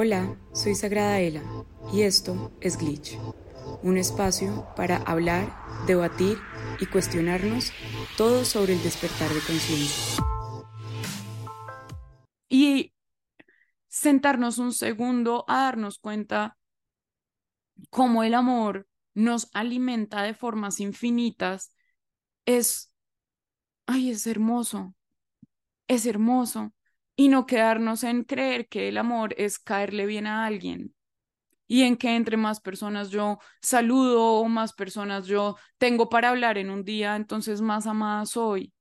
Hola, soy Sagrada Ela y esto es Glitch, un espacio para hablar, debatir y cuestionarnos todo sobre el despertar de conciencia. Y sentarnos un segundo a darnos cuenta cómo el amor nos alimenta de formas infinitas es, ay, es hermoso, es hermoso y no quedarnos en creer que el amor es caerle bien a alguien y en que entre más personas yo saludo o más personas yo tengo para hablar en un día, entonces más amada soy.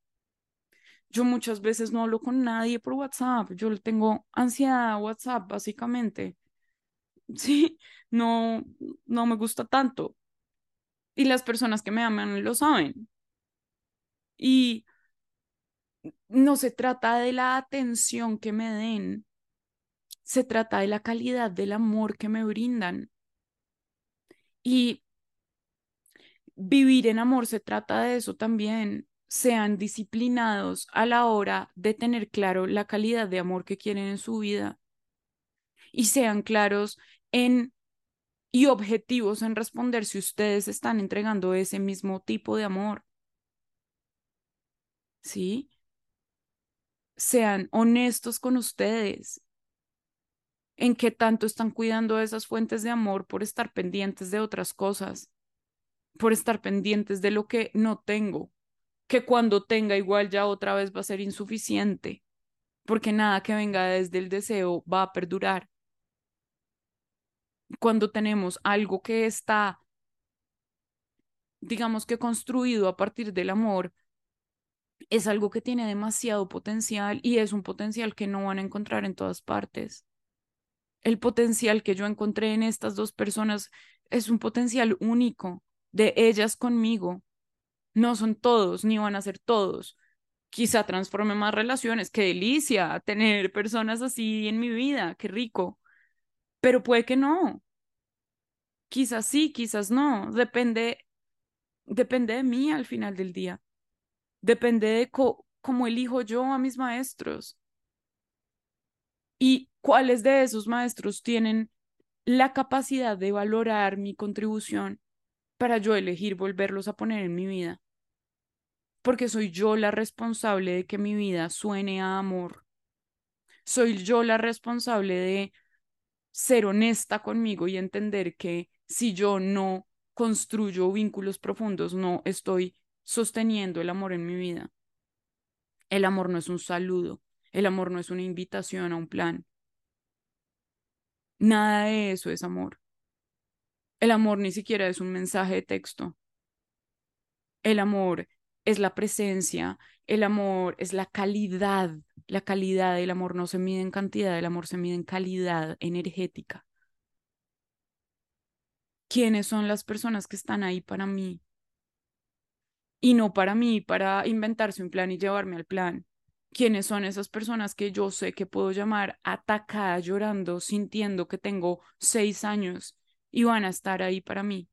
Yo muchas veces no hablo con nadie por WhatsApp, yo tengo ansiedad a WhatsApp básicamente. Sí, no no me gusta tanto. Y las personas que me aman lo saben. Y no se trata de la atención que me den, se trata de la calidad del amor que me brindan. Y vivir en amor se trata de eso también. Sean disciplinados a la hora de tener claro la calidad de amor que quieren en su vida. Y sean claros en y objetivos en responder si ustedes están entregando ese mismo tipo de amor. ¿Sí? Sean honestos con ustedes en qué tanto están cuidando esas fuentes de amor por estar pendientes de otras cosas, por estar pendientes de lo que no tengo, que cuando tenga igual ya otra vez va a ser insuficiente, porque nada que venga desde el deseo va a perdurar. Cuando tenemos algo que está, digamos que construido a partir del amor, es algo que tiene demasiado potencial y es un potencial que no van a encontrar en todas partes. El potencial que yo encontré en estas dos personas es un potencial único de ellas conmigo. No son todos, ni van a ser todos. Quizá transforme más relaciones. Qué delicia tener personas así en mi vida, qué rico. Pero puede que no. Quizás sí, quizás no. Depende, depende de mí al final del día. Depende de cómo elijo yo a mis maestros. Y cuáles de esos maestros tienen la capacidad de valorar mi contribución para yo elegir volverlos a poner en mi vida. Porque soy yo la responsable de que mi vida suene a amor. Soy yo la responsable de ser honesta conmigo y entender que si yo no construyo vínculos profundos, no estoy sosteniendo el amor en mi vida. El amor no es un saludo, el amor no es una invitación a un plan. Nada de eso es amor. El amor ni siquiera es un mensaje de texto. El amor es la presencia, el amor es la calidad. La calidad del amor no se mide en cantidad, el amor se mide en calidad energética. ¿Quiénes son las personas que están ahí para mí? Y no para mí, para inventarse un plan y llevarme al plan. ¿Quiénes son esas personas que yo sé que puedo llamar atacada, llorando, sintiendo que tengo seis años y van a estar ahí para mí?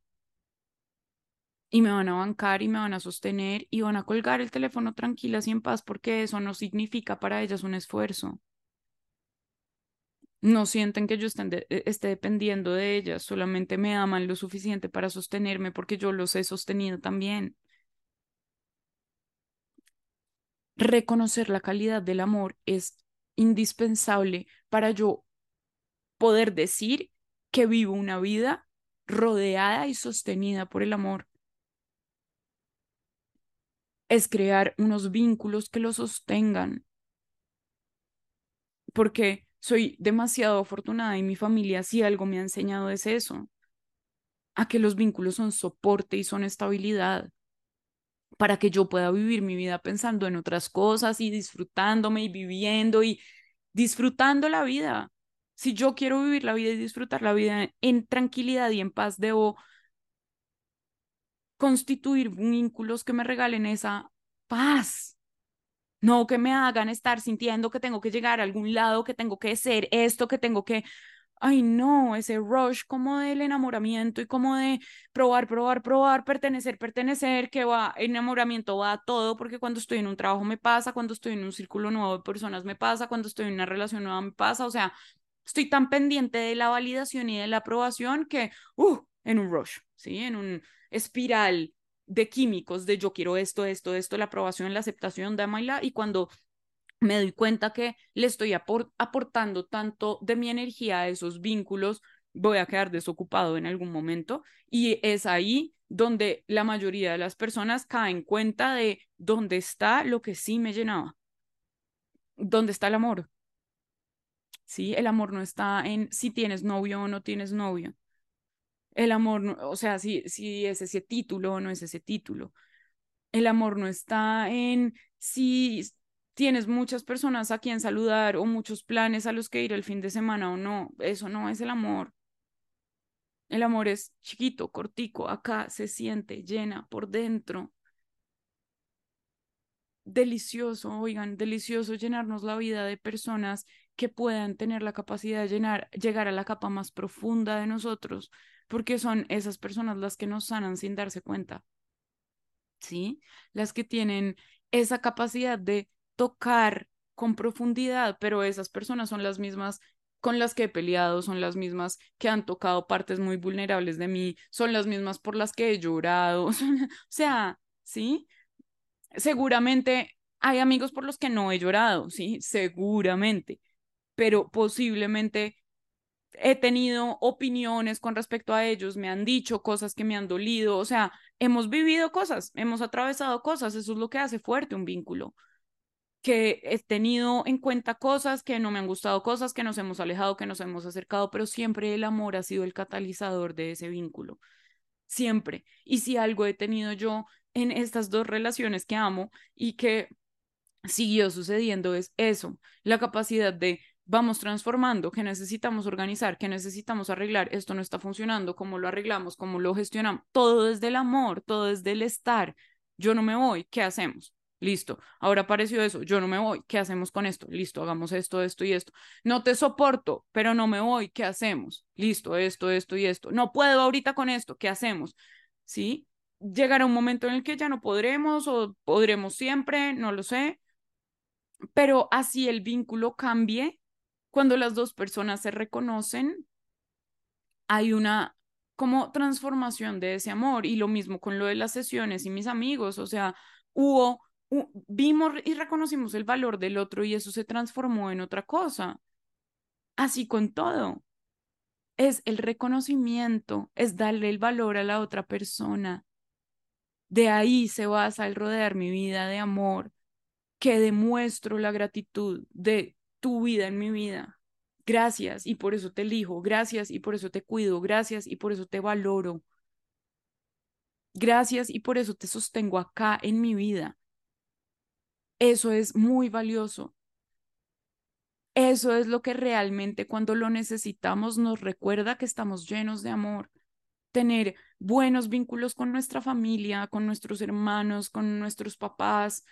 Y me van a bancar y me van a sostener y van a colgar el teléfono tranquilas y en paz porque eso no significa para ellas un esfuerzo. No sienten que yo e, esté dependiendo de ellas, solamente me aman lo suficiente para sostenerme porque yo los he sostenido también. Reconocer la calidad del amor es indispensable para yo poder decir que vivo una vida rodeada y sostenida por el amor. Es crear unos vínculos que lo sostengan. Porque soy demasiado afortunada y mi familia si algo me ha enseñado es eso, a que los vínculos son soporte y son estabilidad para que yo pueda vivir mi vida pensando en otras cosas y disfrutándome y viviendo y disfrutando la vida. Si yo quiero vivir la vida y disfrutar la vida en tranquilidad y en paz, debo constituir vínculos que me regalen esa paz. No que me hagan estar sintiendo que tengo que llegar a algún lado, que tengo que ser esto, que tengo que ay no, ese rush como del enamoramiento y como de probar, probar, probar, pertenecer, pertenecer, que va, enamoramiento va a todo, porque cuando estoy en un trabajo me pasa, cuando estoy en un círculo nuevo de personas me pasa, cuando estoy en una relación nueva me pasa, o sea, estoy tan pendiente de la validación y de la aprobación que, uh, en un rush, ¿sí? En un espiral de químicos de yo quiero esto, esto, esto, la aprobación, la aceptación, dámela, y cuando me doy cuenta que le estoy aportando tanto de mi energía a esos vínculos, voy a quedar desocupado en algún momento y es ahí donde la mayoría de las personas caen cuenta de dónde está lo que sí me llenaba, dónde está el amor. Sí, el amor no está en si tienes novio o no tienes novio. El amor, o sea, si, si es ese título o no es ese título. El amor no está en si tienes muchas personas a quien saludar o muchos planes a los que ir el fin de semana o no. Eso no es el amor. El amor es chiquito, cortico, acá se siente, llena por dentro. Delicioso, oigan, delicioso llenarnos la vida de personas que puedan tener la capacidad de llenar, llegar a la capa más profunda de nosotros, porque son esas personas las que nos sanan sin darse cuenta. ¿Sí? Las que tienen esa capacidad de tocar con profundidad, pero esas personas son las mismas con las que he peleado, son las mismas que han tocado partes muy vulnerables de mí, son las mismas por las que he llorado, o sea, ¿sí? Seguramente hay amigos por los que no he llorado, ¿sí? Seguramente, pero posiblemente he tenido opiniones con respecto a ellos, me han dicho cosas que me han dolido, o sea, hemos vivido cosas, hemos atravesado cosas, eso es lo que hace fuerte un vínculo que he tenido en cuenta cosas que no me han gustado, cosas que nos hemos alejado, que nos hemos acercado, pero siempre el amor ha sido el catalizador de ese vínculo. Siempre. Y si algo he tenido yo en estas dos relaciones que amo y que siguió sucediendo es eso, la capacidad de vamos transformando, que necesitamos organizar, que necesitamos arreglar, esto no está funcionando, cómo lo arreglamos, cómo lo gestionamos, todo desde el amor, todo desde el estar. Yo no me voy, ¿qué hacemos? Listo, ahora apareció eso, yo no me voy, ¿qué hacemos con esto? Listo, hagamos esto, esto y esto. No te soporto, pero no me voy, ¿qué hacemos? Listo, esto, esto y esto. No puedo ahorita con esto, ¿qué hacemos? ¿Sí? Llegará un momento en el que ya no podremos o podremos siempre, no lo sé, pero así el vínculo cambie, cuando las dos personas se reconocen, hay una como transformación de ese amor y lo mismo con lo de las sesiones y mis amigos, o sea, hubo vimos y reconocimos el valor del otro y eso se transformó en otra cosa. Así con todo. Es el reconocimiento, es darle el valor a la otra persona. De ahí se basa el rodear mi vida de amor, que demuestro la gratitud de tu vida en mi vida. Gracias y por eso te elijo, gracias y por eso te cuido, gracias y por eso te valoro. Gracias y por eso te sostengo acá en mi vida. Eso es muy valioso. Eso es lo que realmente cuando lo necesitamos nos recuerda que estamos llenos de amor. Tener buenos vínculos con nuestra familia, con nuestros hermanos, con nuestros papás.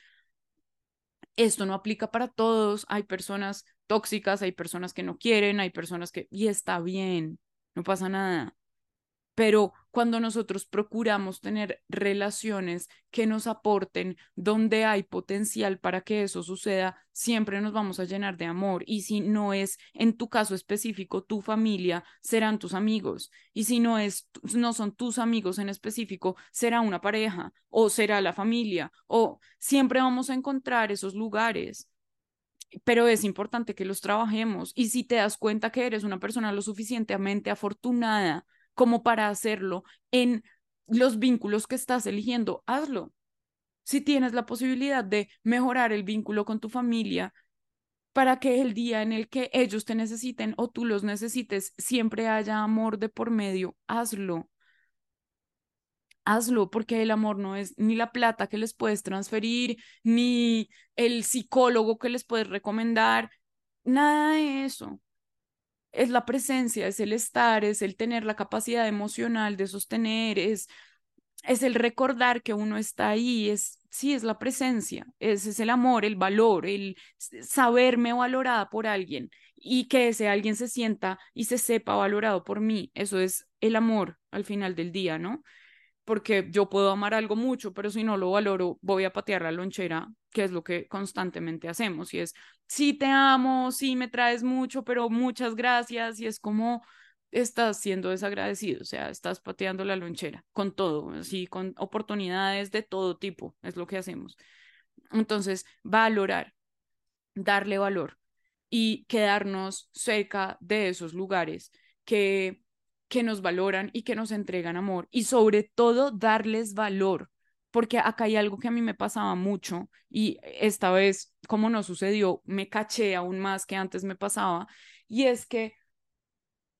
Esto no aplica para todos. Hay personas tóxicas, hay personas que no quieren, hay personas que... Y está bien, no pasa nada. Pero cuando nosotros procuramos tener relaciones que nos aporten donde hay potencial para que eso suceda, siempre nos vamos a llenar de amor. Y si no es en tu caso específico tu familia, serán tus amigos. Y si no es no son tus amigos en específico, será una pareja o será la familia o siempre vamos a encontrar esos lugares pero es importante que los trabajemos. Y si te das cuenta que eres una persona lo suficientemente afortunada como para hacerlo en los vínculos que estás eligiendo, hazlo. Si tienes la posibilidad de mejorar el vínculo con tu familia para que el día en el que ellos te necesiten o tú los necesites, siempre haya amor de por medio, hazlo. Hazlo porque el amor no es ni la plata que les puedes transferir, ni el psicólogo que les puedes recomendar, nada de eso es la presencia, es el estar, es el tener la capacidad emocional de sostener, es, es el recordar que uno está ahí, es, sí, es la presencia, es, es el amor, el valor, el saberme valorada por alguien y que ese alguien se sienta y se sepa valorado por mí. Eso es el amor al final del día, ¿no? Porque yo puedo amar algo mucho, pero si no lo valoro, voy a patear la lonchera, que es lo que constantemente hacemos. Y es, sí te amo, sí me traes mucho, pero muchas gracias. Y es como estás siendo desagradecido, o sea, estás pateando la lonchera con todo, así, con oportunidades de todo tipo, es lo que hacemos. Entonces, valorar, darle valor y quedarnos cerca de esos lugares que que nos valoran y que nos entregan amor y sobre todo darles valor, porque acá hay algo que a mí me pasaba mucho y esta vez, como no sucedió, me caché aún más que antes me pasaba y es que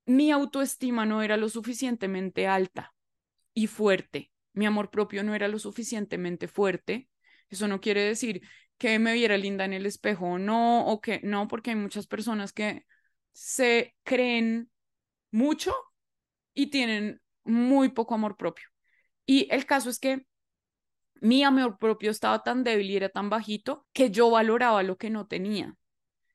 mi autoestima no era lo suficientemente alta y fuerte, mi amor propio no era lo suficientemente fuerte. Eso no quiere decir que me viera linda en el espejo o no, o que no, porque hay muchas personas que se creen mucho y tienen muy poco amor propio. Y el caso es que mi amor propio estaba tan débil y era tan bajito que yo valoraba lo que no tenía.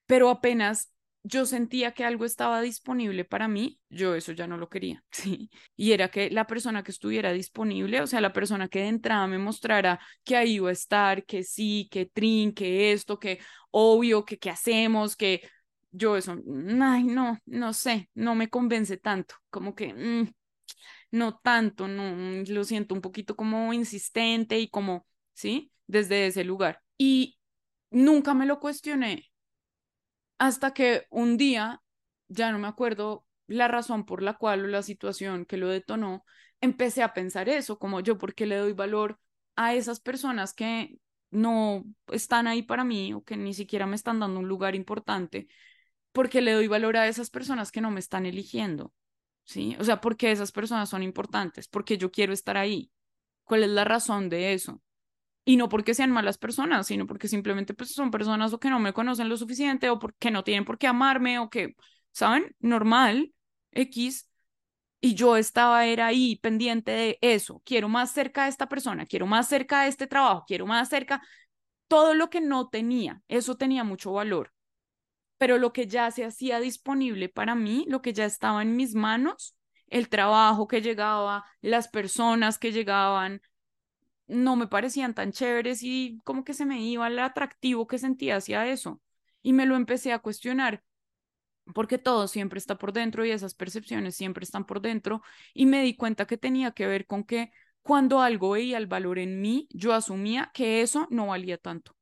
Pero apenas yo sentía que algo estaba disponible para mí, yo eso ya no lo quería, ¿sí? Y era que la persona que estuviera disponible, o sea, la persona que de entrada me mostrara que ahí iba a estar, que sí, que trin, que esto, que obvio, que qué hacemos, que yo eso, ay, no, no sé, no me convence tanto, como que mm, no tanto, no, mm, lo siento un poquito como insistente y como, ¿sí? Desde ese lugar. Y nunca me lo cuestioné hasta que un día, ya no me acuerdo la razón por la cual o la situación que lo detonó, empecé a pensar eso, como yo, ¿por qué le doy valor a esas personas que no están ahí para mí o que ni siquiera me están dando un lugar importante? Porque le doy valor a esas personas que no me están eligiendo, ¿sí? O sea, porque esas personas son importantes, porque yo quiero estar ahí. ¿Cuál es la razón de eso? Y no porque sean malas personas, sino porque simplemente pues, son personas o que no me conocen lo suficiente o porque no tienen por qué amarme o que, ¿saben? Normal, X. Y yo estaba era ahí pendiente de eso. Quiero más cerca a esta persona, quiero más cerca a este trabajo, quiero más cerca. Todo lo que no tenía, eso tenía mucho valor pero lo que ya se hacía disponible para mí, lo que ya estaba en mis manos, el trabajo que llegaba, las personas que llegaban, no me parecían tan chéveres y como que se me iba el atractivo que sentía hacia eso. Y me lo empecé a cuestionar porque todo siempre está por dentro y esas percepciones siempre están por dentro y me di cuenta que tenía que ver con que cuando algo veía el valor en mí, yo asumía que eso no valía tanto,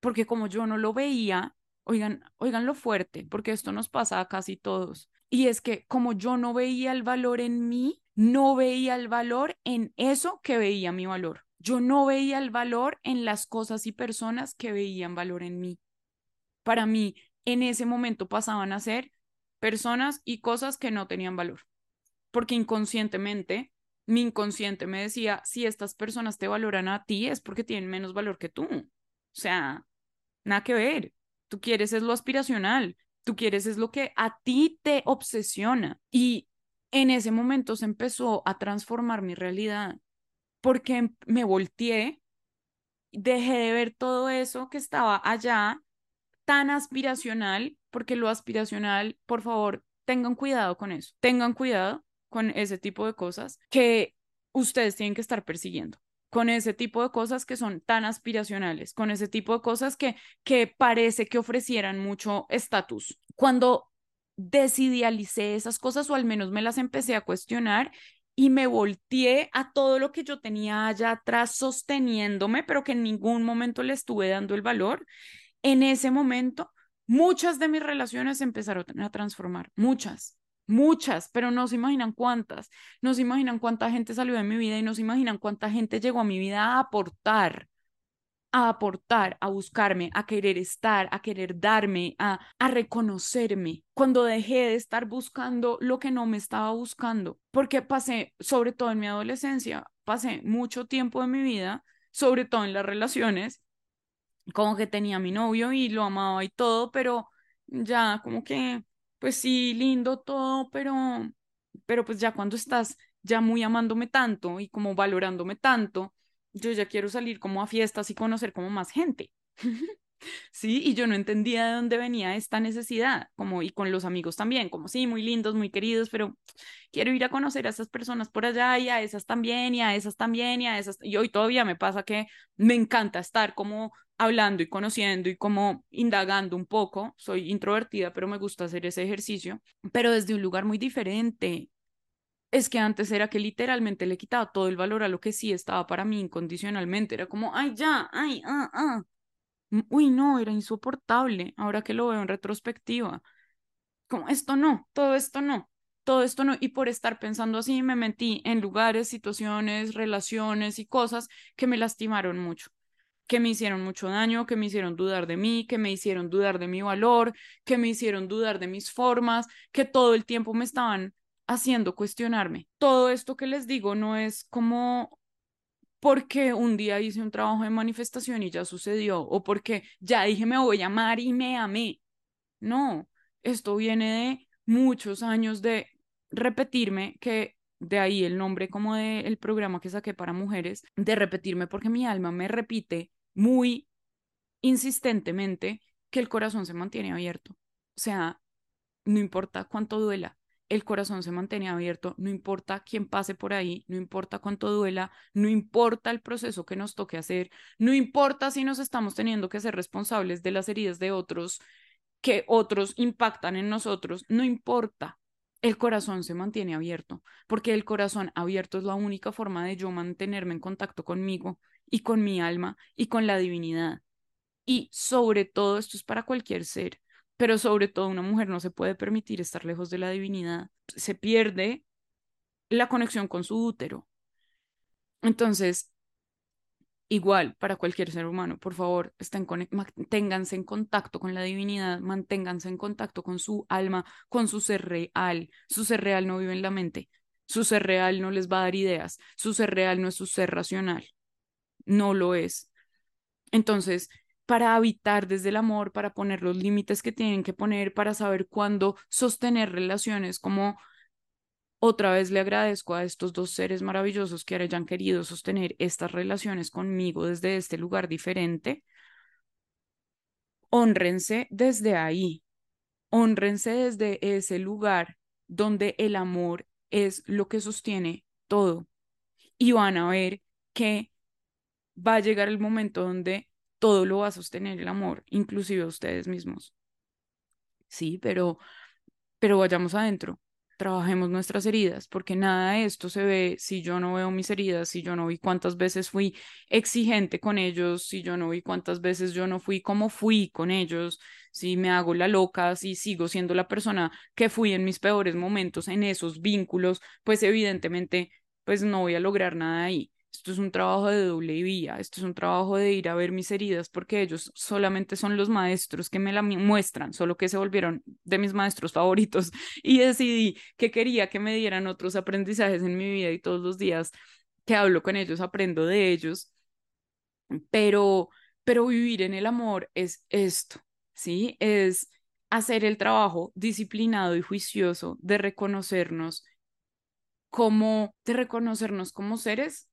porque como yo no lo veía, Oigan, oigan lo fuerte, porque esto nos pasa a casi todos. Y es que como yo no veía el valor en mí, no veía el valor en eso que veía mi valor. Yo no veía el valor en las cosas y personas que veían valor en mí. Para mí, en ese momento pasaban a ser personas y cosas que no tenían valor. Porque inconscientemente, mi inconsciente me decía, si estas personas te valoran a ti es porque tienen menos valor que tú. O sea, nada que ver. Tú quieres es lo aspiracional, tú quieres es lo que a ti te obsesiona. Y en ese momento se empezó a transformar mi realidad porque me volteé, dejé de ver todo eso que estaba allá tan aspiracional, porque lo aspiracional, por favor, tengan cuidado con eso, tengan cuidado con ese tipo de cosas que ustedes tienen que estar persiguiendo con ese tipo de cosas que son tan aspiracionales, con ese tipo de cosas que, que parece que ofrecieran mucho estatus. Cuando desidealicé esas cosas, o al menos me las empecé a cuestionar y me volteé a todo lo que yo tenía allá atrás sosteniéndome, pero que en ningún momento le estuve dando el valor, en ese momento muchas de mis relaciones empezaron a transformar, muchas muchas, pero no se imaginan cuántas, no se imaginan cuánta gente salió de mi vida y no se imaginan cuánta gente llegó a mi vida a aportar, a aportar, a buscarme, a querer estar, a querer darme, a, a reconocerme, cuando dejé de estar buscando lo que no me estaba buscando, porque pasé, sobre todo en mi adolescencia, pasé mucho tiempo de mi vida, sobre todo en las relaciones, como que tenía mi novio y lo amaba y todo, pero ya como que pues sí, lindo todo, pero, pero pues ya cuando estás ya muy amándome tanto y como valorándome tanto, yo ya quiero salir como a fiestas y conocer como más gente. Sí, y yo no entendía de dónde venía esta necesidad, como y con los amigos también, como sí, muy lindos, muy queridos, pero quiero ir a conocer a esas personas por allá y a esas también y a esas también y a esas. Y hoy todavía me pasa que me encanta estar como hablando y conociendo y como indagando un poco. Soy introvertida, pero me gusta hacer ese ejercicio, pero desde un lugar muy diferente. Es que antes era que literalmente le quitaba todo el valor a lo que sí estaba para mí incondicionalmente. Era como, ay, ya, ay, ah, ah uy, no, era insoportable, ahora que lo veo en retrospectiva. Como esto no, todo esto no, todo esto no. Y por estar pensando así me metí en lugares, situaciones, relaciones y cosas que me lastimaron mucho, que me hicieron mucho daño, que me hicieron dudar de mí, que me hicieron dudar de mi valor, que me hicieron dudar de mis formas, que todo el tiempo me estaban haciendo cuestionarme. Todo esto que les digo no es como porque un día hice un trabajo de manifestación y ya sucedió, o porque ya dije me voy a amar y me amé. No, esto viene de muchos años de repetirme que de ahí el nombre como del programa que saqué para mujeres, de repetirme porque mi alma me repite muy insistentemente que el corazón se mantiene abierto. O sea, no importa cuánto duela, el corazón se mantiene abierto, no importa quién pase por ahí, no importa cuánto duela, no importa el proceso que nos toque hacer, no importa si nos estamos teniendo que ser responsables de las heridas de otros, que otros impactan en nosotros, no importa. El corazón se mantiene abierto, porque el corazón abierto es la única forma de yo mantenerme en contacto conmigo y con mi alma y con la divinidad. Y sobre todo, esto es para cualquier ser, pero sobre todo una mujer no se puede permitir estar lejos de la divinidad. Se pierde la conexión con su útero. Entonces, igual para cualquier ser humano, por favor, estén manténganse en contacto con la divinidad, manténganse en contacto con su alma, con su ser real. Su ser real no vive en la mente, su ser real no les va a dar ideas, su ser real no es su ser racional, no lo es. Entonces, para habitar desde el amor, para poner los límites que tienen que poner, para saber cuándo sostener relaciones, como otra vez le agradezco a estos dos seres maravillosos que hayan querido sostener estas relaciones conmigo desde este lugar diferente. Honrense desde ahí, honrense desde ese lugar donde el amor es lo que sostiene todo. Y van a ver que va a llegar el momento donde todo lo va a sostener el amor, inclusive ustedes mismos. Sí, pero, pero vayamos adentro, trabajemos nuestras heridas, porque nada de esto se ve si yo no veo mis heridas, si yo no vi cuántas veces fui exigente con ellos, si yo no vi cuántas veces yo no fui como fui con ellos, si me hago la loca, si sigo siendo la persona que fui en mis peores momentos en esos vínculos, pues evidentemente pues no voy a lograr nada ahí. Esto es un trabajo de doble vía, esto es un trabajo de ir a ver mis heridas porque ellos solamente son los maestros que me la muestran, solo que se volvieron de mis maestros favoritos y decidí que quería que me dieran otros aprendizajes en mi vida y todos los días que hablo con ellos aprendo de ellos, pero pero vivir en el amor es esto, ¿sí? Es hacer el trabajo disciplinado y juicioso de reconocernos como de reconocernos como seres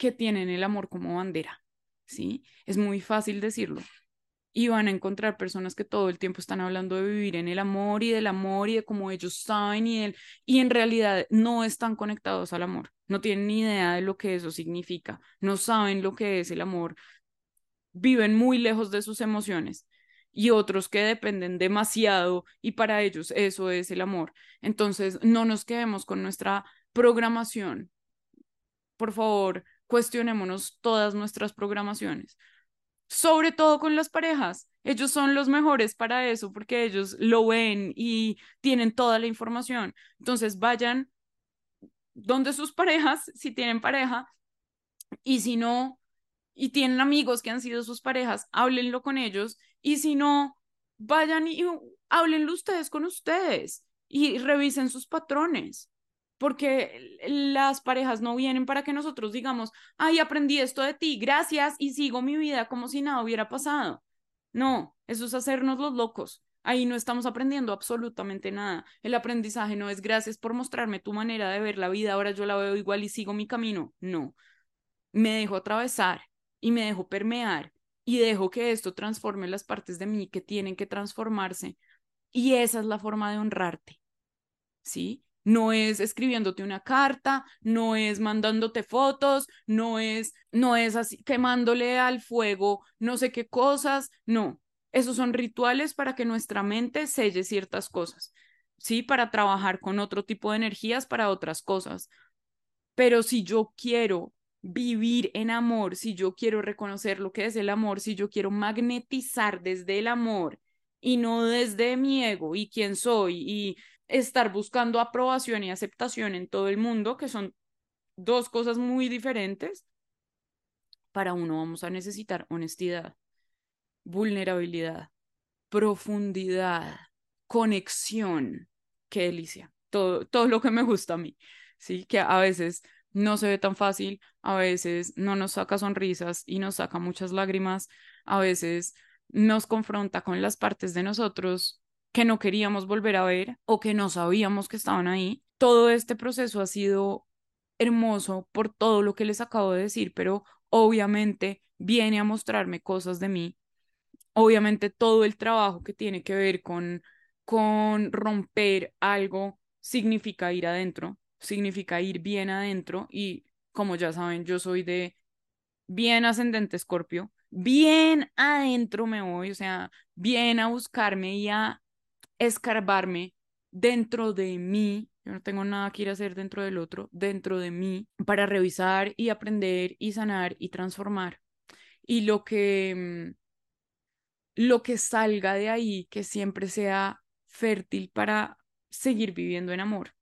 que tienen el amor como bandera, ¿sí? Es muy fácil decirlo. Y van a encontrar personas que todo el tiempo están hablando de vivir en el amor y del amor y de cómo ellos saben y él y en realidad no están conectados al amor, no tienen ni idea de lo que eso significa, no saben lo que es el amor, viven muy lejos de sus emociones y otros que dependen demasiado y para ellos eso es el amor. Entonces, no nos quedemos con nuestra programación. Por favor, cuestionémonos todas nuestras programaciones, sobre todo con las parejas. Ellos son los mejores para eso porque ellos lo ven y tienen toda la información. Entonces vayan donde sus parejas, si tienen pareja, y si no, y tienen amigos que han sido sus parejas, háblenlo con ellos, y si no, vayan y háblenlo ustedes con ustedes y revisen sus patrones porque las parejas no vienen para que nosotros digamos, ay, aprendí esto de ti, gracias, y sigo mi vida como si nada hubiera pasado. No, eso es hacernos los locos. Ahí no estamos aprendiendo absolutamente nada. El aprendizaje no es gracias por mostrarme tu manera de ver la vida, ahora yo la veo igual y sigo mi camino. No, me dejo atravesar y me dejo permear y dejo que esto transforme las partes de mí que tienen que transformarse. Y esa es la forma de honrarte, ¿sí? No es escribiéndote una carta, no es mandándote fotos, no es, no es así quemándole al fuego no sé qué cosas, no. Esos son rituales para que nuestra mente selle ciertas cosas, ¿sí? Para trabajar con otro tipo de energías para otras cosas. Pero si yo quiero vivir en amor, si yo quiero reconocer lo que es el amor, si yo quiero magnetizar desde el amor y no desde mi ego y quién soy y estar buscando aprobación y aceptación en todo el mundo, que son dos cosas muy diferentes, para uno vamos a necesitar honestidad, vulnerabilidad, profundidad, conexión. Qué delicia. Todo, todo lo que me gusta a mí, ¿sí? Que a veces no se ve tan fácil, a veces no nos saca sonrisas y nos saca muchas lágrimas, a veces nos confronta con las partes de nosotros que no queríamos volver a ver o que no sabíamos que estaban ahí. Todo este proceso ha sido hermoso por todo lo que les acabo de decir, pero obviamente viene a mostrarme cosas de mí. Obviamente todo el trabajo que tiene que ver con con romper algo significa ir adentro, significa ir bien adentro y como ya saben, yo soy de bien ascendente escorpio, bien adentro me voy, o sea, bien a buscarme y a escarbarme dentro de mí. Yo no tengo nada que ir a hacer dentro del otro, dentro de mí, para revisar y aprender y sanar y transformar. Y lo que, mm, lo que salga de ahí, que siempre sea fértil para seguir viviendo en amor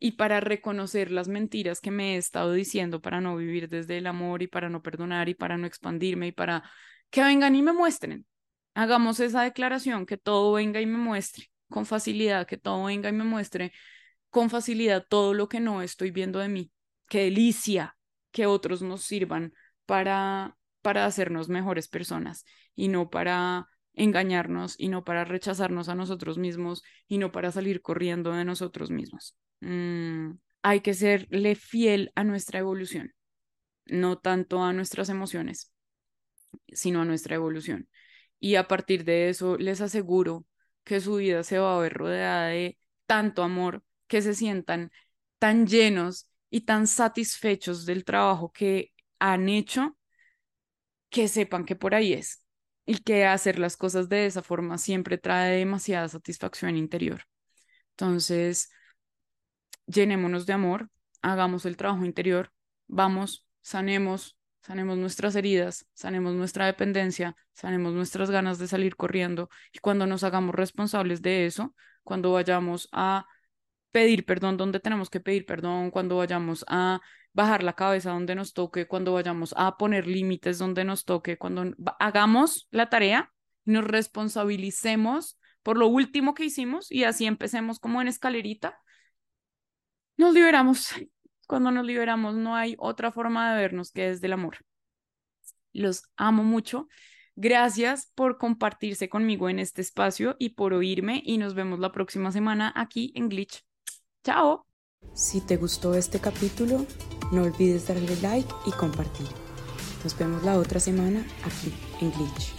y para reconocer las mentiras que me he estado diciendo para no vivir desde el amor y para no perdonar y para no expandirme y para que vengan y me muestren. Hagamos esa declaración, que todo venga y me muestre con facilidad, que todo venga y me muestre con facilidad todo lo que no estoy viendo de mí. Qué delicia que otros nos sirvan para para hacernos mejores personas y no para engañarnos y no para rechazarnos a nosotros mismos y no para salir corriendo de nosotros mismos. Mm, hay que serle fiel a nuestra evolución, no tanto a nuestras emociones, sino a nuestra evolución. Y a partir de eso, les aseguro que su vida se va a ver rodeada de tanto amor, que se sientan tan llenos y tan satisfechos del trabajo que han hecho, que sepan que por ahí es y que hacer las cosas de esa forma siempre trae demasiada satisfacción interior. Entonces, llenémonos de amor, hagamos el trabajo interior, vamos, sanemos, sanemos nuestras heridas, sanemos nuestra dependencia, sanemos nuestras ganas de salir corriendo y cuando nos hagamos responsables de eso, cuando vayamos a pedir perdón donde tenemos que pedir perdón, cuando vayamos a bajar la cabeza donde nos toque, cuando vayamos a poner límites donde nos toque, cuando hagamos la tarea, nos responsabilicemos por lo último que hicimos y así empecemos como en escalerita, nos liberamos. Cuando nos liberamos no hay otra forma de vernos que desde el amor. Los amo mucho. Gracias por compartirse conmigo en este espacio y por oírme y nos vemos la próxima semana aquí en Glitch. Chao. Si te gustó este capítulo, no olvides darle like y compartir. Nos vemos la otra semana aquí en Glitch.